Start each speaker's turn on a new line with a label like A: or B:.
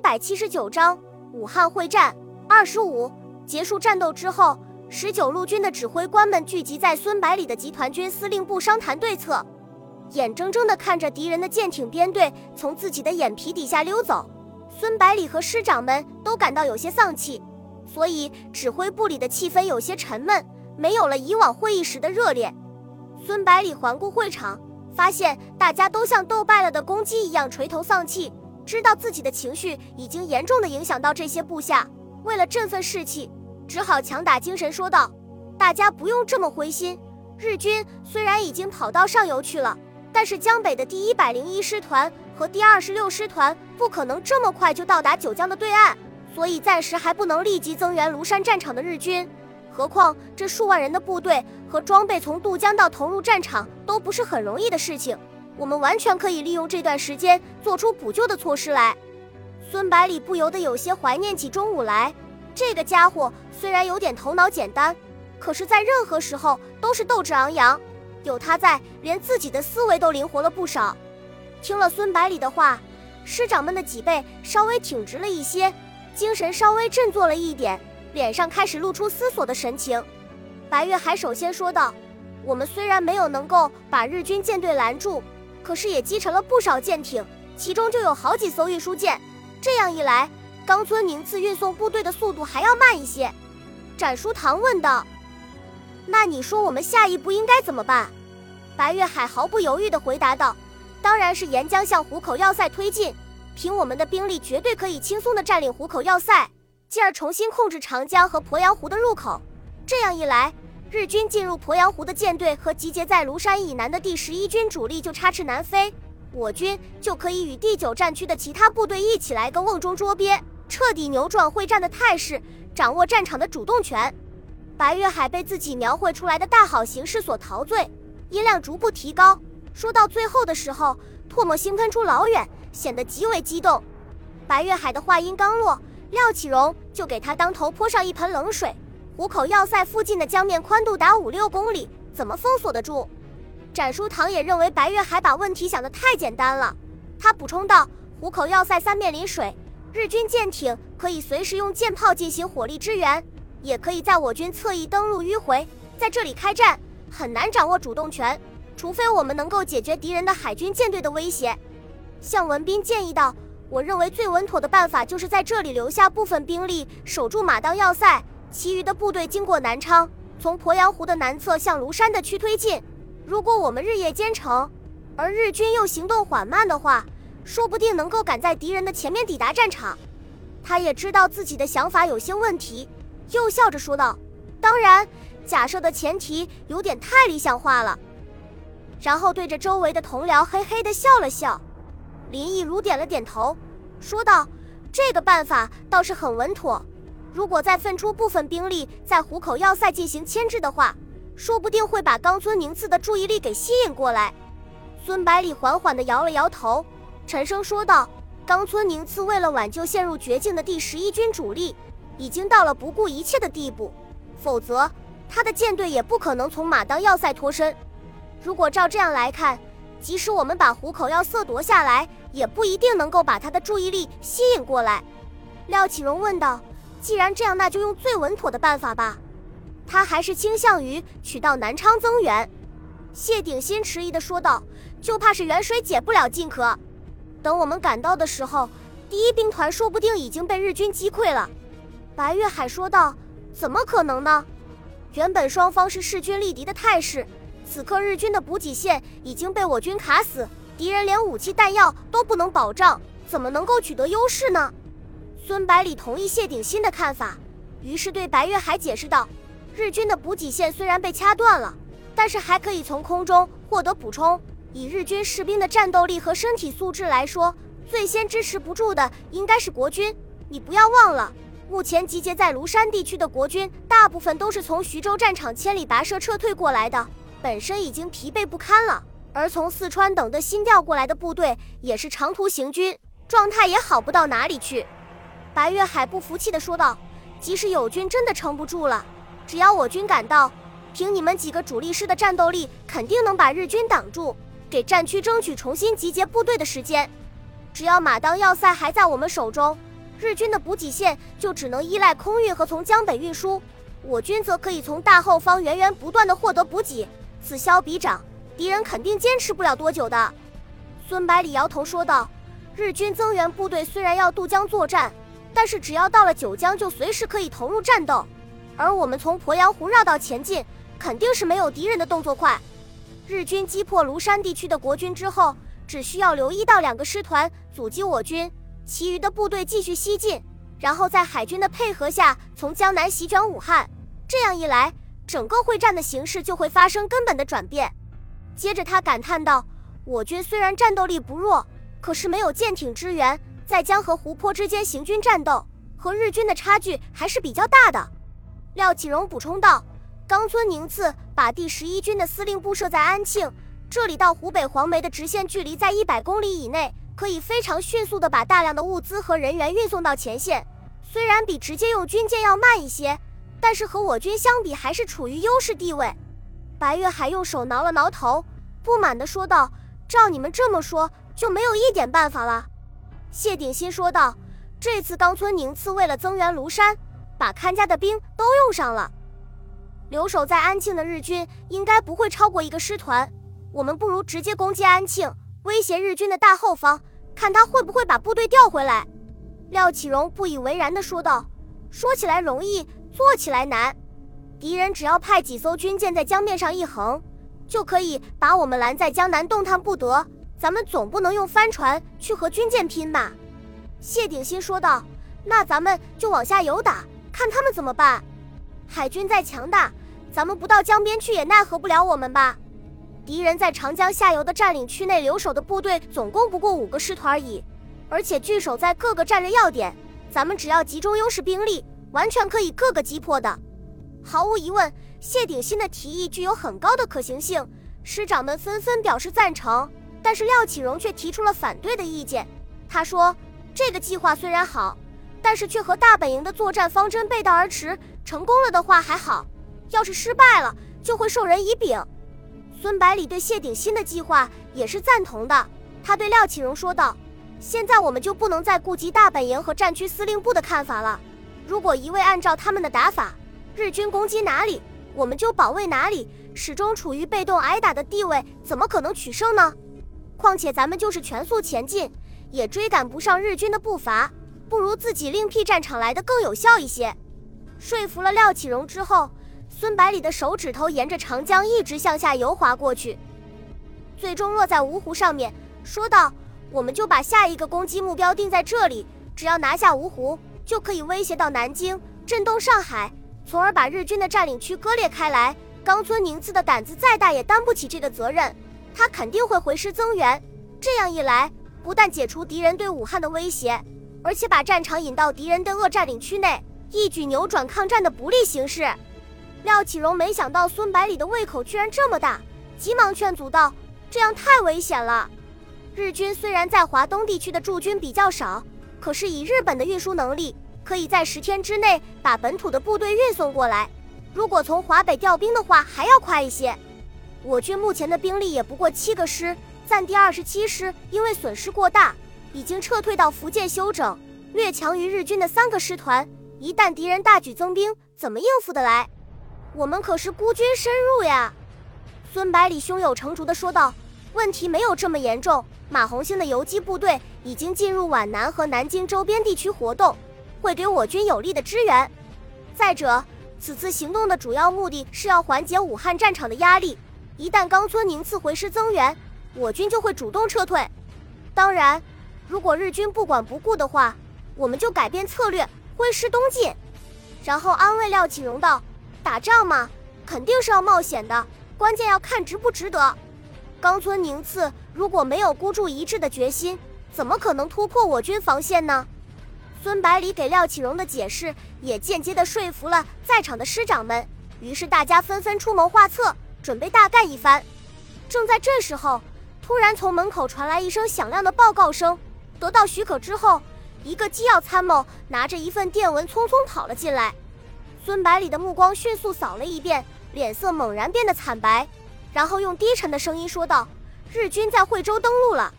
A: 百七十九章武汉会战二十五结束战斗之后，十九路军的指挥官们聚集在孙百里的集团军司令部商谈对策，眼睁睁地看着敌人的舰艇编队从自己的眼皮底下溜走，孙百里和师长们都感到有些丧气，所以指挥部里的气氛有些沉闷，没有了以往会议时的热烈。孙百里环顾会场，发现大家都像斗败了的公鸡一样垂头丧气。知道自己的情绪已经严重的影响到这些部下，为了振奋士气，只好强打精神说道：“大家不用这么灰心。日军虽然已经跑到上游去了，但是江北的第一百零一师团和第二十六师团不可能这么快就到达九江的对岸，所以暂时还不能立即增援庐山战场的日军。何况这数万人的部队和装备从渡江到投入战场都不是很容易的事情。”我们完全可以利用这段时间做出补救的措施来。孙百里不由得有些怀念起钟午来，这个家伙虽然有点头脑简单，可是在任何时候都是斗志昂扬。有他在，连自己的思维都灵活了不少。听了孙百里的话，师长们的脊背稍微挺直了一些，精神稍微振作了一点，脸上开始露出思索的神情。白月海首先说道：“我们虽然没有能够把日军舰队拦住。”可是也击沉了不少舰艇，其中就有好几艘运输舰。这样一来，冈村宁次运送部队的速度还要慢一些。展书堂问道：“那你说我们下一步应该怎么办？”白月海毫不犹豫地回答道：“当然是沿江向虎口要塞推进。凭我们的兵力，绝对可以轻松地占领虎口要塞，进而重新控制长江和鄱阳湖的入口。这样一来。”日军进入鄱阳湖的舰队和集结在庐山以南的第十一军主力就插翅难飞，我军就可以与第九战区的其他部队一起来个瓮中捉鳖，彻底扭转会战的态势，掌握战场的主动权。白月海被自己描绘出来的大好形势所陶醉，音量逐步提高，说到最后的时候，唾沫星喷出老远，显得极为激动。白月海的话音刚落，廖启荣就给他当头泼上一盆冷水。虎口要塞附近的江面宽度达五六公里，怎么封锁得住？展书堂也认为白月海把问题想得太简单了。他补充道：“虎口要塞三面临水，日军舰艇可以随时用舰炮进行火力支援，也可以在我军侧翼登陆迂回，在这里开战，很难掌握主动权，除非我们能够解决敌人的海军舰队的威胁。”向文斌建议道：“我认为最稳妥的办法就是在这里留下部分兵力守住马当要塞。”其余的部队经过南昌，从鄱阳湖的南侧向庐山的区推进。如果我们日夜兼程，而日军又行动缓慢的话，说不定能够赶在敌人的前面抵达战场。他也知道自己的想法有些问题，又笑着说道：“当然，假设的前提有点太理想化了。”然后对着周围的同僚嘿嘿地笑了笑。林毅如点了点头，说道：“这个办法倒是很稳妥。”如果再分出部分兵力在虎口要塞进行牵制的话，说不定会把冈村宁次的注意力给吸引过来。孙百里缓缓地摇了摇头，沉声说道：“冈村宁次为了挽救陷入绝境的第十一军主力，已经到了不顾一切的地步，否则他的舰队也不可能从马当要塞脱身。如果照这样来看，即使我们把虎口要塞夺下来，也不一定能够把他的注意力吸引过来。”廖启荣问道。既然这样，那就用最稳妥的办法吧。他还是倾向于取到南昌增援。谢鼎新迟疑地说道：“就怕是远水解不了近渴。等我们赶到的时候，第一兵团说不定已经被日军击溃了。”白月海说道：“怎么可能呢？原本双方是势均力敌的态势，此刻日军的补给线已经被我军卡死，敌人连武器弹药都不能保障，怎么能够取得优势呢？”孙百里同意谢鼎新的看法，于是对白月海解释道：“日军的补给线虽然被掐断了，但是还可以从空中获得补充。以日军士兵的战斗力和身体素质来说，最先支持不住的应该是国军。你不要忘了，目前集结在庐山地区的国军，大部分都是从徐州战场千里跋涉撤退过来的，本身已经疲惫不堪了。而从四川等的新调过来的部队，也是长途行军，状态也好不到哪里去。”白月海不服气地说道：“即使友军真的撑不住了，只要我军赶到，凭你们几个主力师的战斗力，肯定能把日军挡住，给战区争取重新集结部队的时间。只要马当要塞还在我们手中，日军的补给线就只能依赖空运和从江北运输，我军则可以从大后方源源不断的获得补给。此消彼长，敌人肯定坚持不了多久的。孙百里摇头说道：“日军增援部队虽然要渡江作战，但是只要到了九江，就随时可以投入战斗。而我们从鄱阳湖绕道前进，肯定是没有敌人的动作快。日军击破庐山地区的国军之后，只需要留一到两个师团阻击我军，其余的部队继续西进，然后在海军的配合下，从江南席卷武汉。这样一来，整个会战的形势就会发生根本的转变。”接着他感叹道。我军虽然战斗力不弱，可是没有舰艇支援，在江和湖泊之间行军战斗，和日军的差距还是比较大的。廖启荣补充道：“冈村宁次把第十一军的司令部设在安庆，这里到湖北黄梅的直线距离在一百公里以内，可以非常迅速地把大量的物资和人员运送到前线。虽然比直接用军舰要慢一些，但是和我军相比还是处于优势地位。”白月海用手挠了挠头，不满地说道。照你们这么说，就没有一点办法了。”谢鼎新说道，“这次冈村宁次为了增援庐山，把看家的兵都用上了。留守在安庆的日军应该不会超过一个师团，我们不如直接攻击安庆，威胁日军的大后方，看他会不会把部队调回来。”廖启荣不以为然地说道：“说起来容易，做起来难。敌人只要派几艘军舰在江面上一横。”就可以把我们拦在江南，动弹不得。咱们总不能用帆船去和军舰拼吧？谢鼎新说道。那咱们就往下游打，看他们怎么办。海军再强大，咱们不到江边去也奈何不了我们吧？敌人在长江下游的占领区内留守的部队总共不过五个师团而已，而且据守在各个战略要点。咱们只要集中优势兵力，完全可以各个击破的。毫无疑问。谢鼎新的提议具有很高的可行性，师长们纷纷表示赞成，但是廖启荣却提出了反对的意见。他说：“这个计划虽然好，但是却和大本营的作战方针背道而驰。成功了的话还好，要是失败了，就会授人以柄。”孙百里对谢鼎新的计划也是赞同的。他对廖启荣说道：“现在我们就不能再顾及大本营和战区司令部的看法了。如果一味按照他们的打法，日军攻击哪里？”我们就保卫哪里，始终处于被动挨打的地位，怎么可能取胜呢？况且咱们就是全速前进，也追赶不上日军的步伐，不如自己另辟战场来的更有效一些。说服了廖启荣之后，孙百里的手指头沿着长江一直向下游滑过去，最终落在芜湖上面，说道：“我们就把下一个攻击目标定在这里，只要拿下芜湖，就可以威胁到南京，震动上海。”从而把日军的占领区割裂开来。冈村宁次的胆子再大，也担不起这个责任。他肯定会回师增援。这样一来，不但解除敌人对武汉的威胁，而且把战场引到敌人的鄂占领区内，一举扭转抗战的不利形势。廖启荣没想到孙百里的胃口居然这么大，急忙劝阻道：“这样太危险了。日军虽然在华东地区的驻军比较少，可是以日本的运输能力。”可以在十天之内把本土的部队运送过来。如果从华北调兵的话，还要快一些。我军目前的兵力也不过七个师，暂第二十七师因为损失过大，已经撤退到福建休整，略强于日军的三个师团。一旦敌人大举增兵，怎么应付得来？我们可是孤军深入呀！孙百里胸有成竹地说道：“问题没有这么严重，马红星的游击部队已经进入皖南和南京周边地区活动。”会给我军有力的支援。再者，此次行动的主要目的是要缓解武汉战场的压力。一旦冈村宁次回师增援，我军就会主动撤退。当然，如果日军不管不顾的话，我们就改变策略，挥师东进。然后安慰廖启荣道：“打仗嘛，肯定是要冒险的，关键要看值不值得。冈村宁次如果没有孤注一掷的决心，怎么可能突破我军防线呢？”孙百里给廖启荣的解释，也间接地说服了在场的师长们。于是大家纷纷出谋划策，准备大干一番。正在这时候，突然从门口传来一声响亮的报告声。得到许可之后，一个机要参谋拿着一份电文匆匆跑了进来。孙百里的目光迅速扫了一遍，脸色猛然变得惨白，然后用低沉的声音说道：“日军在惠州登陆了。”